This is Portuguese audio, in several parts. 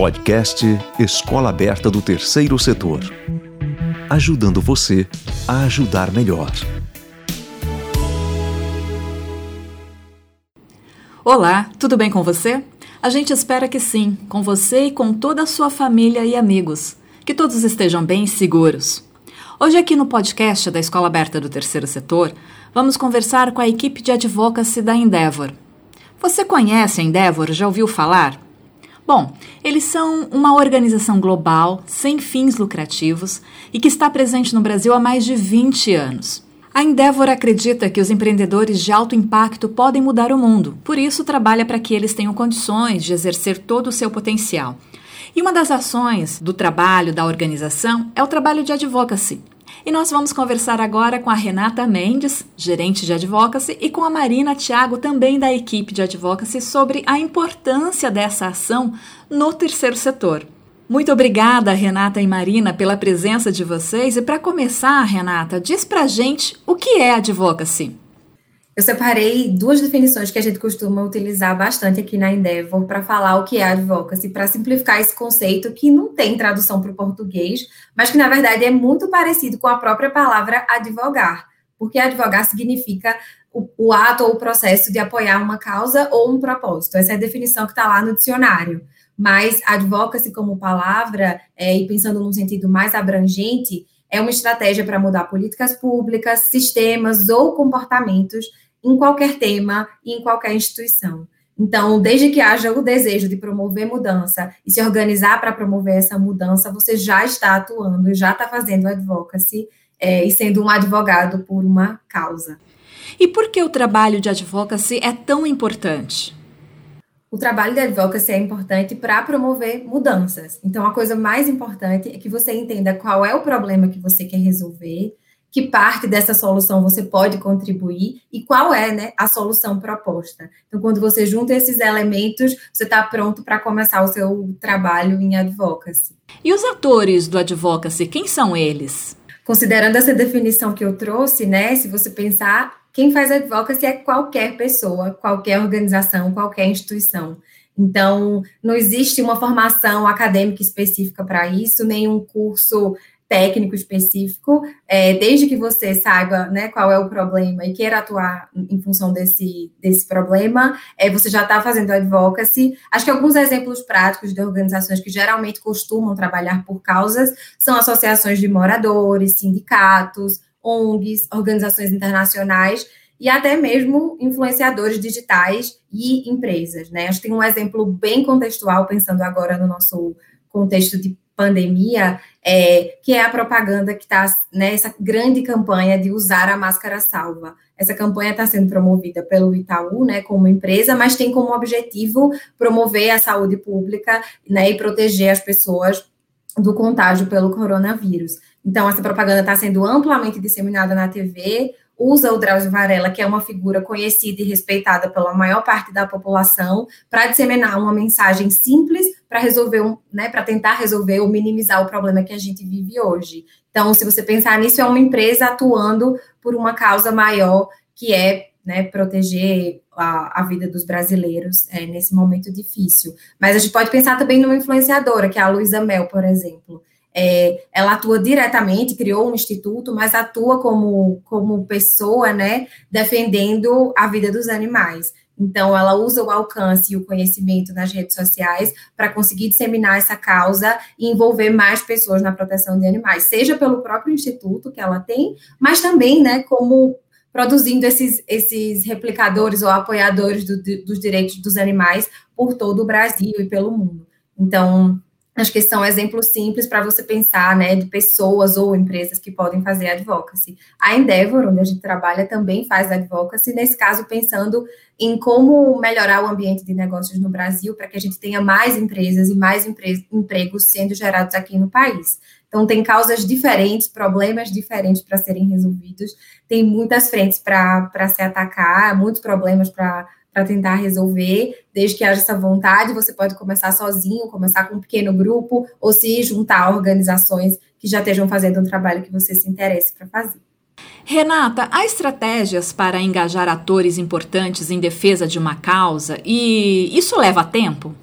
Podcast Escola Aberta do Terceiro Setor. Ajudando você a ajudar melhor. Olá, tudo bem com você? A gente espera que sim, com você e com toda a sua família e amigos. Que todos estejam bem e seguros. Hoje, aqui no podcast da Escola Aberta do Terceiro Setor, vamos conversar com a equipe de advocacy da Endeavor. Você conhece a Endeavor? Já ouviu falar? Bom, eles são uma organização global, sem fins lucrativos e que está presente no Brasil há mais de 20 anos. A Endeavor acredita que os empreendedores de alto impacto podem mudar o mundo, por isso trabalha para que eles tenham condições de exercer todo o seu potencial. E uma das ações do trabalho da organização é o trabalho de advocacy. E nós vamos conversar agora com a Renata Mendes, gerente de advocacy, e com a Marina Thiago, também da equipe de advocacy, sobre a importância dessa ação no terceiro setor. Muito obrigada, Renata e Marina, pela presença de vocês. E para começar, Renata, diz pra gente o que é advocacy. Eu separei duas definições que a gente costuma utilizar bastante aqui na Endeavor para falar o que é advocacy, para simplificar esse conceito que não tem tradução para o português, mas que na verdade é muito parecido com a própria palavra advogar, porque advogar significa o, o ato ou o processo de apoiar uma causa ou um propósito. Essa é a definição que está lá no dicionário mas advocacy como palavra, é, e pensando num sentido mais abrangente, é uma estratégia para mudar políticas públicas, sistemas ou comportamentos em qualquer tema e em qualquer instituição. Então, desde que haja o desejo de promover mudança e se organizar para promover essa mudança, você já está atuando, já está fazendo advocacy é, e sendo um advogado por uma causa. E por que o trabalho de advocacy é tão importante? O trabalho de advocacy é importante para promover mudanças. Então, a coisa mais importante é que você entenda qual é o problema que você quer resolver, que parte dessa solução você pode contribuir e qual é né, a solução proposta. Então, quando você junta esses elementos, você está pronto para começar o seu trabalho em advocacy. E os atores do advocacy, quem são eles? Considerando essa definição que eu trouxe, né, se você pensar, quem faz advocacy é qualquer pessoa, qualquer organização, qualquer instituição. Então, não existe uma formação acadêmica específica para isso, nenhum curso técnico específico, é, desde que você saiba né, qual é o problema e queira atuar em função desse, desse problema, é, você já está fazendo advocacy. Acho que alguns exemplos práticos de organizações que geralmente costumam trabalhar por causas são associações de moradores, sindicatos, ONGs, organizações internacionais e até mesmo influenciadores digitais e empresas, né? Acho que tem um exemplo bem contextual, pensando agora no nosso contexto de pandemia, é, que é a propaganda que está, né, grande campanha de usar a máscara salva. Essa campanha está sendo promovida pelo Itaú, né, como empresa, mas tem como objetivo promover a saúde pública, né, e proteger as pessoas do contágio pelo coronavírus. Então, essa propaganda está sendo amplamente disseminada na TV, usa o Drauzio Varela, que é uma figura conhecida e respeitada pela maior parte da população, para disseminar uma mensagem simples para resolver um, né, para tentar resolver ou minimizar o problema que a gente vive hoje. Então, se você pensar nisso, é uma empresa atuando por uma causa maior, que é né, proteger a, a, vida dos brasileiros é, nesse momento difícil. Mas a gente pode pensar também numa influenciadora, que é a Luísa Mel, por exemplo. É, ela atua diretamente, criou um instituto, mas atua como, como pessoa, né, defendendo a vida dos animais. Então, ela usa o alcance e o conhecimento nas redes sociais para conseguir disseminar essa causa e envolver mais pessoas na proteção de animais, seja pelo próprio instituto que ela tem, mas também, né, como produzindo esses, esses replicadores ou apoiadores do, dos direitos dos animais por todo o Brasil e pelo mundo. Então, Acho que são exemplos simples para você pensar, né, de pessoas ou empresas que podem fazer advocacy. A Endeavor, onde a gente trabalha, também faz advocacy, nesse caso, pensando em como melhorar o ambiente de negócios no Brasil para que a gente tenha mais empresas e mais empre empregos sendo gerados aqui no país. Então, tem causas diferentes, problemas diferentes para serem resolvidos, tem muitas frentes para se atacar, muitos problemas para para tentar resolver, desde que haja essa vontade, você pode começar sozinho, começar com um pequeno grupo, ou se juntar a organizações que já estejam fazendo um trabalho que você se interesse para fazer. Renata, há estratégias para engajar atores importantes em defesa de uma causa e isso leva tempo?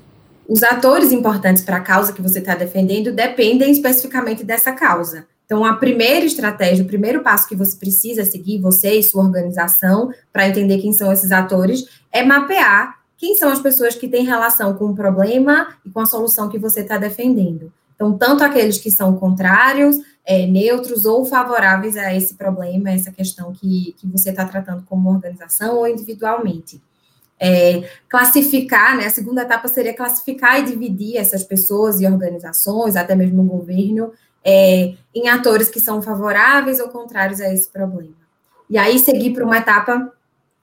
os atores importantes para a causa que você está defendendo dependem especificamente dessa causa. Então, a primeira estratégia, o primeiro passo que você precisa seguir, você e sua organização, para entender quem são esses atores, é mapear quem são as pessoas que têm relação com o problema e com a solução que você está defendendo. Então, tanto aqueles que são contrários, é, neutros ou favoráveis a esse problema, essa questão que, que você está tratando como organização ou individualmente. É, classificar, né, a segunda etapa seria classificar e dividir essas pessoas e organizações, até mesmo o governo, é, em atores que são favoráveis ou contrários a esse problema. E aí seguir para uma etapa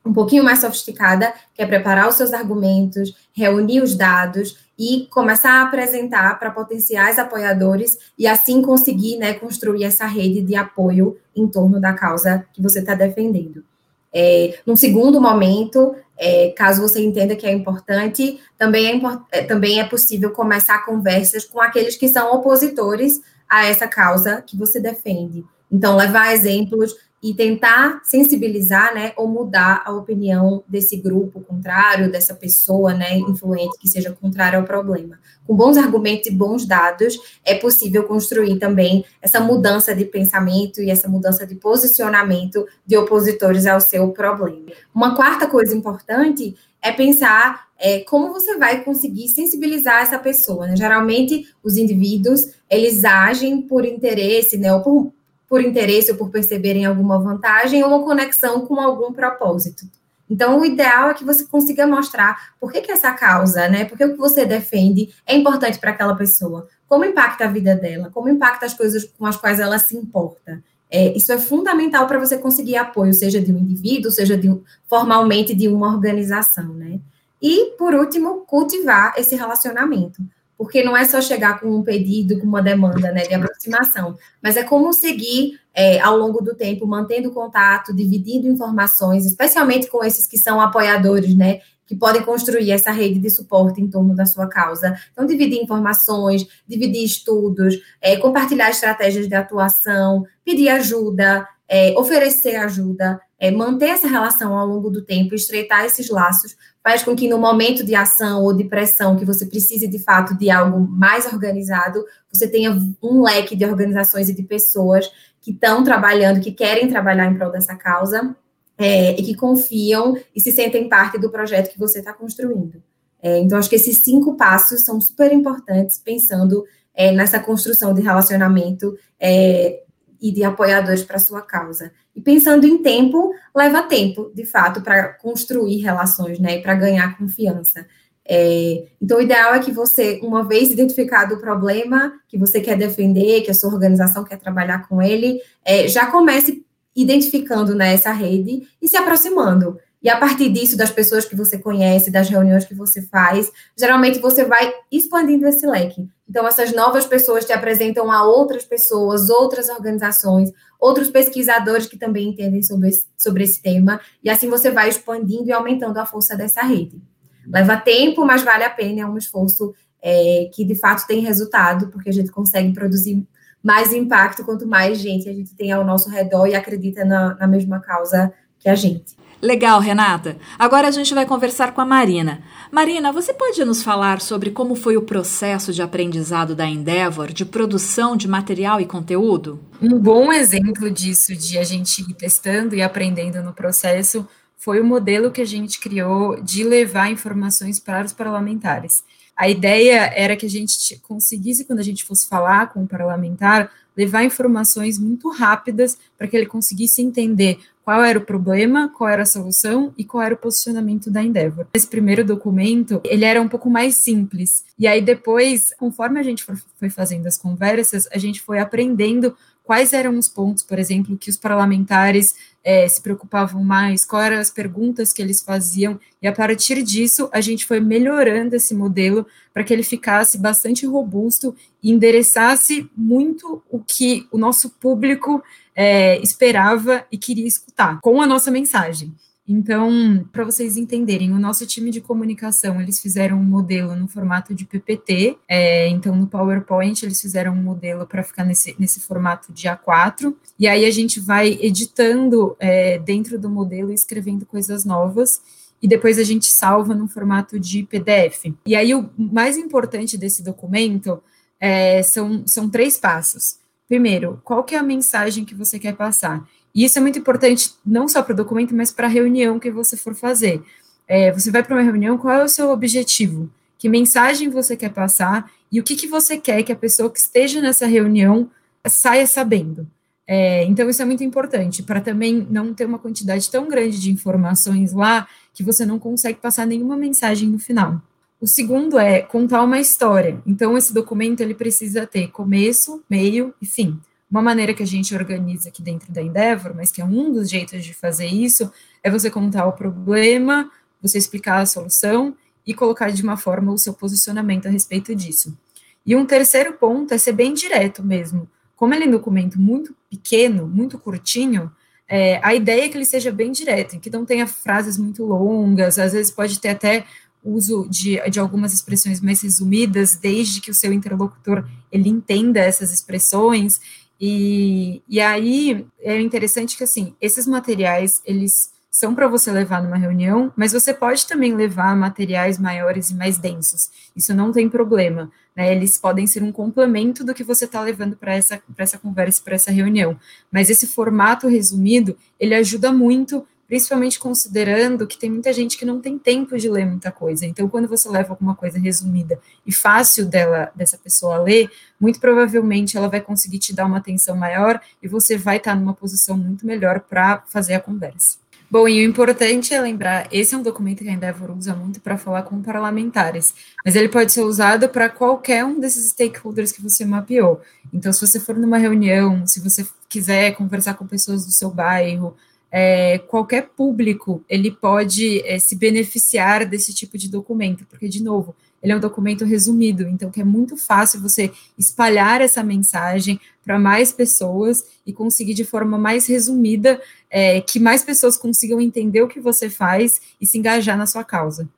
um pouquinho mais sofisticada, que é preparar os seus argumentos, reunir os dados e começar a apresentar para potenciais apoiadores e assim conseguir né, construir essa rede de apoio em torno da causa que você está defendendo. É, num segundo momento, é, caso você entenda que é importante, também é, import é, também é possível começar conversas com aqueles que são opositores a essa causa que você defende. Então, levar exemplos e tentar sensibilizar, né, ou mudar a opinião desse grupo contrário, dessa pessoa, né, influente que seja contrária ao problema. Com bons argumentos e bons dados, é possível construir também essa mudança de pensamento e essa mudança de posicionamento de opositores ao seu problema. Uma quarta coisa importante é pensar é, como você vai conseguir sensibilizar essa pessoa. Né? Geralmente, os indivíduos, eles agem por interesse, né, ou por por interesse ou por perceberem alguma vantagem ou uma conexão com algum propósito. Então, o ideal é que você consiga mostrar por que, que essa causa, né? Porque o que você defende é importante para aquela pessoa. Como impacta a vida dela? Como impacta as coisas com as quais ela se importa? É, isso é fundamental para você conseguir apoio, seja de um indivíduo, seja de, formalmente de uma organização, né? E, por último, cultivar esse relacionamento porque não é só chegar com um pedido, com uma demanda né, de aproximação, mas é como seguir é, ao longo do tempo, mantendo contato, dividindo informações, especialmente com esses que são apoiadores, né, que podem construir essa rede de suporte em torno da sua causa. Então, dividir informações, dividir estudos, é, compartilhar estratégias de atuação, pedir ajuda, é, oferecer ajuda, é, manter essa relação ao longo do tempo, estreitar esses laços, faz com que no momento de ação ou de pressão que você precise de fato de algo mais organizado, você tenha um leque de organizações e de pessoas que estão trabalhando, que querem trabalhar em prol dessa causa é, e que confiam e se sentem parte do projeto que você está construindo. É, então, acho que esses cinco passos são super importantes, pensando é, nessa construção de relacionamento é, e de apoiadores para sua causa. E pensando em tempo, leva tempo, de fato, para construir relações, né, e para ganhar confiança. É, então, o ideal é que você, uma vez identificado o problema que você quer defender, que a sua organização quer trabalhar com ele, é, já comece identificando né, rede e se aproximando. E a partir disso, das pessoas que você conhece, das reuniões que você faz, geralmente você vai expandindo esse leque. Então, essas novas pessoas te apresentam a outras pessoas, outras organizações, outros pesquisadores que também entendem sobre esse, sobre esse tema, e assim você vai expandindo e aumentando a força dessa rede. Leva tempo, mas vale a pena, é um esforço é, que de fato tem resultado, porque a gente consegue produzir mais impacto quanto mais gente a gente tem ao nosso redor e acredita na, na mesma causa que a gente. Legal, Renata. Agora a gente vai conversar com a Marina. Marina, você pode nos falar sobre como foi o processo de aprendizado da Endeavor, de produção de material e conteúdo? Um bom exemplo disso, de a gente ir testando e aprendendo no processo, foi o modelo que a gente criou de levar informações para os parlamentares. A ideia era que a gente conseguisse, quando a gente fosse falar com o parlamentar, levar informações muito rápidas para que ele conseguisse entender qual era o problema, qual era a solução e qual era o posicionamento da Endeavor. Esse primeiro documento, ele era um pouco mais simples. E aí depois, conforme a gente foi fazendo as conversas, a gente foi aprendendo quais eram os pontos, por exemplo, que os parlamentares é, se preocupavam mais, quais eram as perguntas que eles faziam, e a partir disso a gente foi melhorando esse modelo para que ele ficasse bastante robusto e endereçasse muito o que o nosso público é, esperava e queria escutar com a nossa mensagem. Então, para vocês entenderem, o nosso time de comunicação, eles fizeram um modelo no formato de PPT, é, então no PowerPoint eles fizeram um modelo para ficar nesse, nesse formato de A4, e aí a gente vai editando é, dentro do modelo e escrevendo coisas novas, e depois a gente salva no formato de PDF. E aí o mais importante desse documento é, são, são três passos. Primeiro, qual que é a mensagem que você quer passar? E isso é muito importante não só para o documento, mas para a reunião que você for fazer. É, você vai para uma reunião, qual é o seu objetivo? Que mensagem você quer passar e o que, que você quer que a pessoa que esteja nessa reunião saia sabendo? É, então, isso é muito importante, para também não ter uma quantidade tão grande de informações lá que você não consegue passar nenhuma mensagem no final. O segundo é contar uma história. Então, esse documento ele precisa ter começo, meio e fim. Uma maneira que a gente organiza aqui dentro da Endeavor, mas que é um dos jeitos de fazer isso, é você contar o problema, você explicar a solução e colocar de uma forma o seu posicionamento a respeito disso. E um terceiro ponto é ser bem direto mesmo. Como ele é um documento muito pequeno, muito curtinho, é, a ideia é que ele seja bem direto, que não tenha frases muito longas, às vezes pode ter até uso de, de algumas expressões mais resumidas, desde que o seu interlocutor ele entenda essas expressões, e, e aí é interessante que, assim, esses materiais, eles são para você levar numa reunião, mas você pode também levar materiais maiores e mais densos. Isso não tem problema. Né? Eles podem ser um complemento do que você está levando para essa, essa conversa, para essa reunião. Mas esse formato resumido, ele ajuda muito, principalmente considerando que tem muita gente que não tem tempo de ler muita coisa. Então, quando você leva alguma coisa resumida e fácil dela, dessa pessoa ler, muito provavelmente ela vai conseguir te dar uma atenção maior e você vai estar numa posição muito melhor para fazer a conversa. Bom, e o importante é lembrar, esse é um documento que a Endeavor usa muito para falar com parlamentares, mas ele pode ser usado para qualquer um desses stakeholders que você mapeou. Então, se você for numa reunião, se você quiser conversar com pessoas do seu bairro, é, qualquer público, ele pode é, se beneficiar desse tipo de documento, porque, de novo, ele é um documento resumido, então que é muito fácil você espalhar essa mensagem para mais pessoas e conseguir de forma mais resumida é, que mais pessoas consigam entender o que você faz e se engajar na sua causa.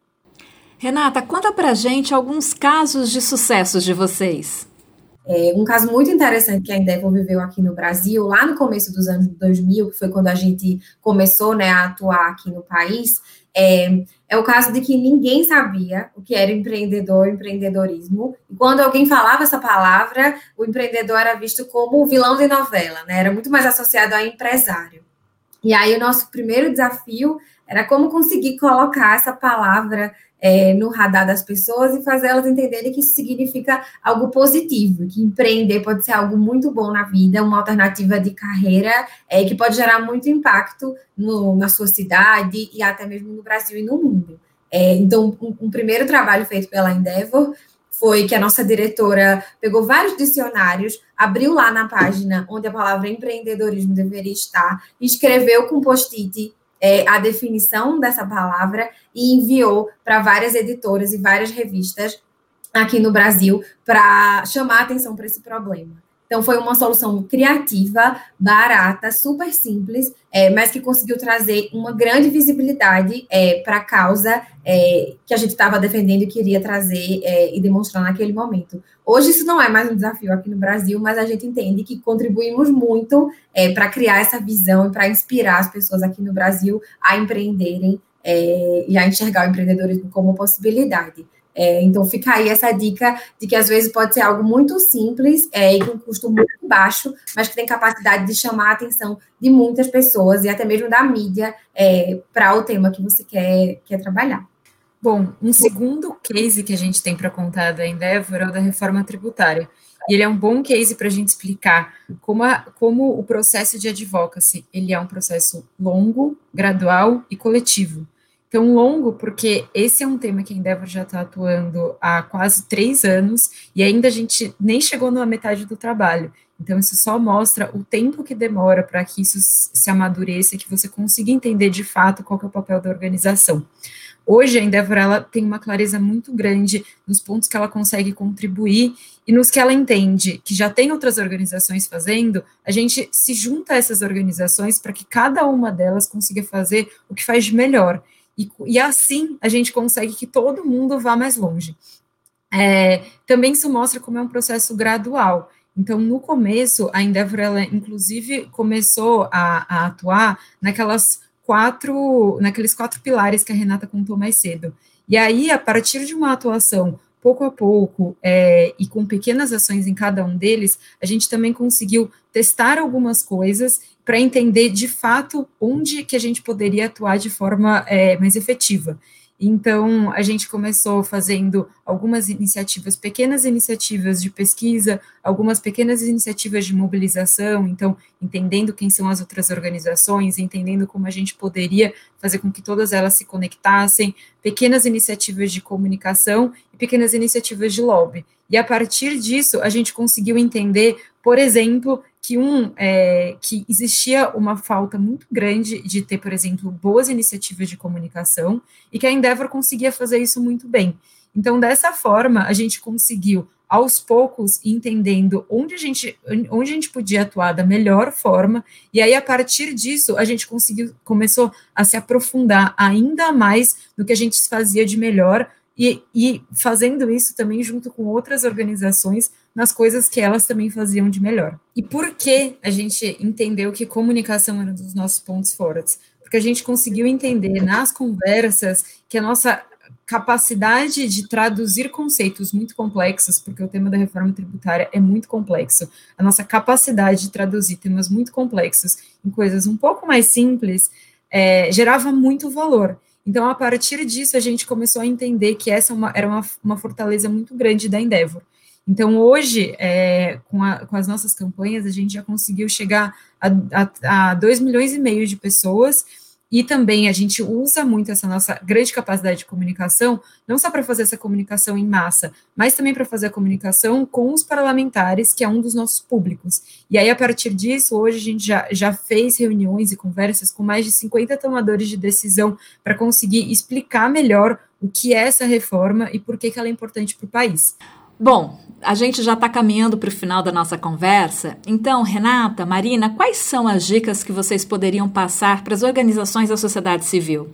Renata, conta para gente alguns casos de sucessos de vocês. É, um caso muito interessante que a Endeavor viveu aqui no Brasil, lá no começo dos anos 2000, que foi quando a gente começou né, a atuar aqui no país, é, é o caso de que ninguém sabia o que era empreendedor, empreendedorismo. E quando alguém falava essa palavra, o empreendedor era visto como o vilão de novela, né? Era muito mais associado a empresário. E aí o nosso primeiro desafio era como conseguir colocar essa palavra é, no radar das pessoas e fazer elas entenderem que isso significa algo positivo, que empreender pode ser algo muito bom na vida, uma alternativa de carreira é, que pode gerar muito impacto no, na sua cidade e até mesmo no Brasil e no mundo. É, então, um, um primeiro trabalho feito pela Endeavor foi que a nossa diretora pegou vários dicionários, abriu lá na página onde a palavra empreendedorismo deveria estar, escreveu com post-it é, a definição dessa palavra e enviou para várias editoras e várias revistas aqui no Brasil para chamar atenção para esse problema. Então, foi uma solução criativa, barata, super simples, é, mas que conseguiu trazer uma grande visibilidade é, para a causa é, que a gente estava defendendo e queria trazer é, e demonstrar naquele momento. Hoje, isso não é mais um desafio aqui no Brasil, mas a gente entende que contribuímos muito é, para criar essa visão e para inspirar as pessoas aqui no Brasil a empreenderem é, e a enxergar o empreendedorismo como possibilidade. É, então, fica aí essa dica de que às vezes pode ser algo muito simples é, e com custo muito baixo, mas que tem capacidade de chamar a atenção de muitas pessoas e até mesmo da mídia é, para o tema que você quer, quer trabalhar. Bom, um segundo case que a gente tem para contar da Endeavor é o da reforma tributária. E ele é um bom case para a gente explicar como, a, como o processo de advocacy ele é um processo longo, gradual e coletivo tão longo, porque esse é um tema que a Endeavor já está atuando há quase três anos e ainda a gente nem chegou na metade do trabalho. Então, isso só mostra o tempo que demora para que isso se amadureça, que você consiga entender de fato qual é o papel da organização. Hoje, a Endeavor ela tem uma clareza muito grande nos pontos que ela consegue contribuir e nos que ela entende que já tem outras organizações fazendo, a gente se junta a essas organizações para que cada uma delas consiga fazer o que faz de melhor. E, e assim a gente consegue que todo mundo vá mais longe. É, também isso mostra como é um processo gradual. Então, no começo, a Endeavor, ela, inclusive, começou a, a atuar naquelas quatro, naqueles quatro pilares que a Renata contou mais cedo. E aí, a partir de uma atuação pouco a pouco é, e com pequenas ações em cada um deles, a gente também conseguiu testar algumas coisas para entender de fato onde que a gente poderia atuar de forma é, mais efetiva. Então, a gente começou fazendo algumas iniciativas, pequenas iniciativas de pesquisa, algumas pequenas iniciativas de mobilização, então, entendendo quem são as outras organizações, entendendo como a gente poderia fazer com que todas elas se conectassem, pequenas iniciativas de comunicação e pequenas iniciativas de lobby. E a partir disso, a gente conseguiu entender, por exemplo, que um é, que existia uma falta muito grande de ter, por exemplo, boas iniciativas de comunicação e que a Endeavor conseguia fazer isso muito bem. Então, dessa forma, a gente conseguiu aos poucos entendendo onde a gente onde a gente podia atuar da melhor forma e aí a partir disso a gente conseguiu começou a se aprofundar ainda mais no que a gente fazia de melhor e, e fazendo isso também junto com outras organizações nas coisas que elas também faziam de melhor. E por que a gente entendeu que comunicação era um dos nossos pontos fortes? Porque a gente conseguiu entender nas conversas que a nossa capacidade de traduzir conceitos muito complexos, porque o tema da reforma tributária é muito complexo, a nossa capacidade de traduzir temas muito complexos em coisas um pouco mais simples é, gerava muito valor. Então, a partir disso, a gente começou a entender que essa é uma, era uma, uma fortaleza muito grande da Endeavor. Então, hoje, é, com, a, com, as nossas campanhas, a gente já conseguiu chegar a, 2 milhões e meio de pessoas, e também a gente usa muito essa nossa grande capacidade de comunicação, não só para fazer essa comunicação em massa, mas também para fazer a comunicação com os parlamentares, que é um dos nossos públicos. E aí, a partir disso, hoje a gente já, já fez reuniões e conversas com mais de 50 tomadores de decisão para conseguir explicar melhor o que é essa reforma e por que, que ela é importante para o país. Bom, a gente já está caminhando para o final da nossa conversa. Então, Renata, Marina, quais são as dicas que vocês poderiam passar para as organizações da sociedade civil?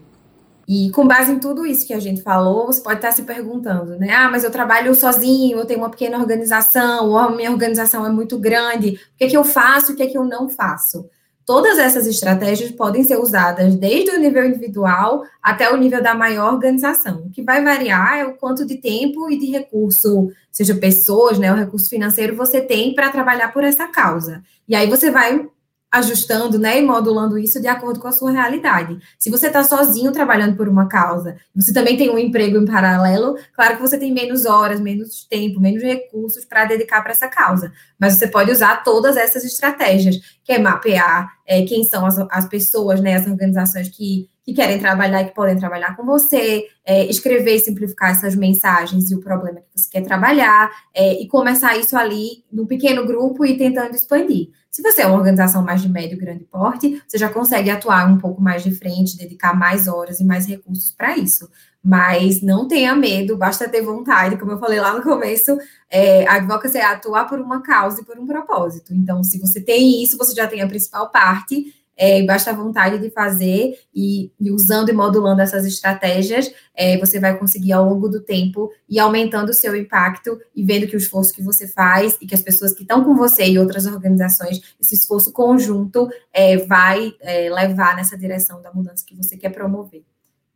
E com base em tudo isso que a gente falou, você pode estar se perguntando, né? Ah, mas eu trabalho sozinho, eu tenho uma pequena organização, ou a minha organização é muito grande, o que é que eu faço, o que é que eu não faço? Todas essas estratégias podem ser usadas desde o nível individual até o nível da maior organização. O que vai variar é o quanto de tempo e de recurso, seja pessoas, né, o recurso financeiro você tem para trabalhar por essa causa. E aí você vai ajustando, né, e modulando isso de acordo com a sua realidade. Se você está sozinho trabalhando por uma causa, você também tem um emprego em paralelo, claro que você tem menos horas, menos tempo, menos recursos para dedicar para essa causa, mas você pode usar todas essas estratégias, que é mapear é, quem são as, as pessoas, né, as organizações que que querem trabalhar e que podem trabalhar com você, é, escrever e simplificar essas mensagens e o problema que você quer trabalhar, é, e começar isso ali num pequeno grupo e tentando expandir. Se você é uma organização mais de médio e grande porte, você já consegue atuar um pouco mais de frente, dedicar mais horas e mais recursos para isso. Mas não tenha medo, basta ter vontade, como eu falei lá no começo, é, a advocacia é atuar por uma causa e por um propósito. Então, se você tem isso, você já tem a principal parte, é, basta a vontade de fazer e, e, usando e modulando essas estratégias, é, você vai conseguir ao longo do tempo ir aumentando o seu impacto e vendo que o esforço que você faz e que as pessoas que estão com você e outras organizações, esse esforço conjunto é, vai é, levar nessa direção da mudança que você quer promover,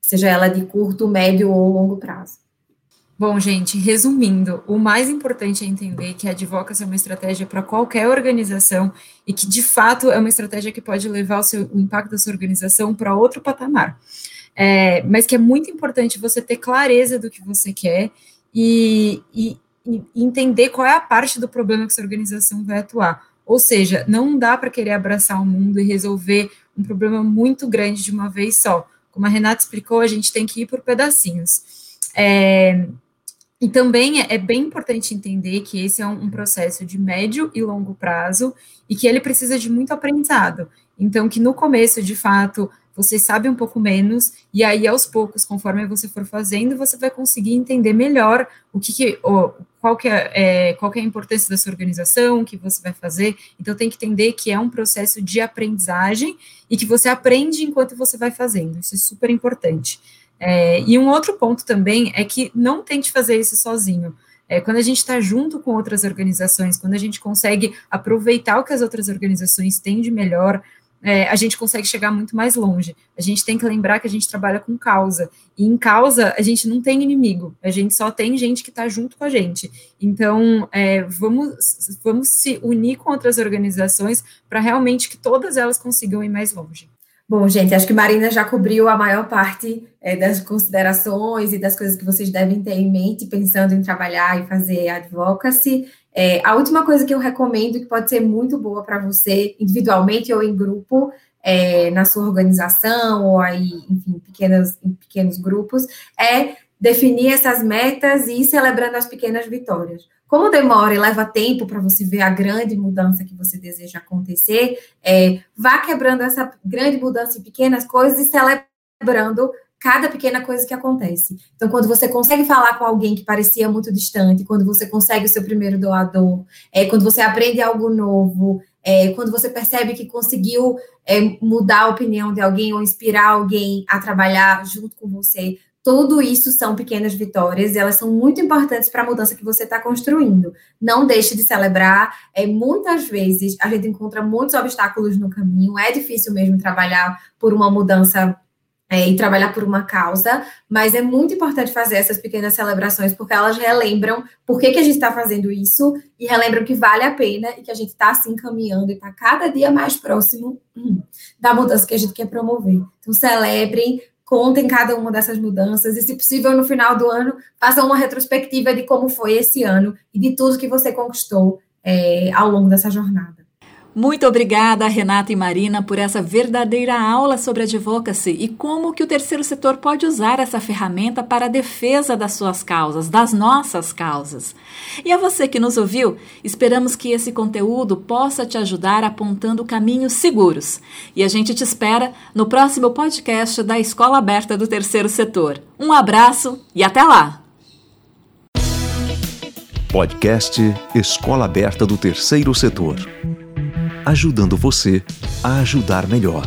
seja ela de curto, médio ou longo prazo. Bom, gente, resumindo, o mais importante é entender que a advocacy é uma estratégia para qualquer organização e que, de fato, é uma estratégia que pode levar o, seu, o impacto da sua organização para outro patamar. É, mas que é muito importante você ter clareza do que você quer e, e, e entender qual é a parte do problema que sua organização vai atuar. Ou seja, não dá para querer abraçar o mundo e resolver um problema muito grande de uma vez só. Como a Renata explicou, a gente tem que ir por pedacinhos. É, e também é, é bem importante entender que esse é um, processo de médio e longo prazo e que ele precisa de muito aprendizado. Então, que no começo, de fato, você sabe um pouco menos, e aí, aos poucos, conforme você for fazendo, você vai conseguir entender melhor o que, que qual, que é, é, qual que é a importância da sua organização, o que você vai fazer. Então, tem que entender que é um processo de aprendizagem e que você aprende enquanto você vai fazendo. Isso é super importante. É, e um outro ponto também é que não tente fazer isso sozinho. É, quando a gente está junto com outras organizações, quando a gente consegue aproveitar o que as outras organizações têm de melhor, é, a gente consegue chegar muito mais longe. A gente tem que lembrar que a gente trabalha com causa. E em causa, a gente não tem inimigo, a gente só tem gente que está junto com a gente. Então, é, vamos, vamos se unir com outras organizações para realmente que todas elas consigam ir mais longe. Bom, gente, acho que Marina já cobriu a maior parte é, das considerações e das coisas que vocês devem ter em mente pensando em trabalhar e fazer advocacy. É, a última coisa que eu recomendo, que pode ser muito boa para você, individualmente ou em grupo, é, na sua organização, ou aí, enfim, pequenas, em pequenos grupos, é definir essas metas e ir celebrando as pequenas vitórias. Como demora e leva tempo para você ver a grande mudança que você deseja acontecer, é, vá quebrando essa grande mudança em pequenas coisas e celebrando cada pequena coisa que acontece. Então, quando você consegue falar com alguém que parecia muito distante, quando você consegue o seu primeiro doador, é, quando você aprende algo novo, é, quando você percebe que conseguiu é, mudar a opinião de alguém ou inspirar alguém a trabalhar junto com você, tudo isso são pequenas vitórias e elas são muito importantes para a mudança que você está construindo. Não deixe de celebrar. É, muitas vezes a gente encontra muitos obstáculos no caminho, é difícil mesmo trabalhar por uma mudança é, e trabalhar por uma causa, mas é muito importante fazer essas pequenas celebrações, porque elas relembram por que, que a gente está fazendo isso e relembram que vale a pena e que a gente está se assim, encaminhando e está cada dia mais próximo hum, da mudança que a gente quer promover. Então, celebrem, contem cada uma dessas mudanças e, se possível, no final do ano, façam uma retrospectiva de como foi esse ano e de tudo que você conquistou é, ao longo dessa jornada. Muito obrigada, Renata e Marina, por essa verdadeira aula sobre advocacy e como que o terceiro setor pode usar essa ferramenta para a defesa das suas causas, das nossas causas. E a você que nos ouviu, esperamos que esse conteúdo possa te ajudar apontando caminhos seguros. E a gente te espera no próximo podcast da Escola Aberta do Terceiro Setor. Um abraço e até lá! Podcast Escola Aberta do Terceiro Setor ajudando você a ajudar melhor.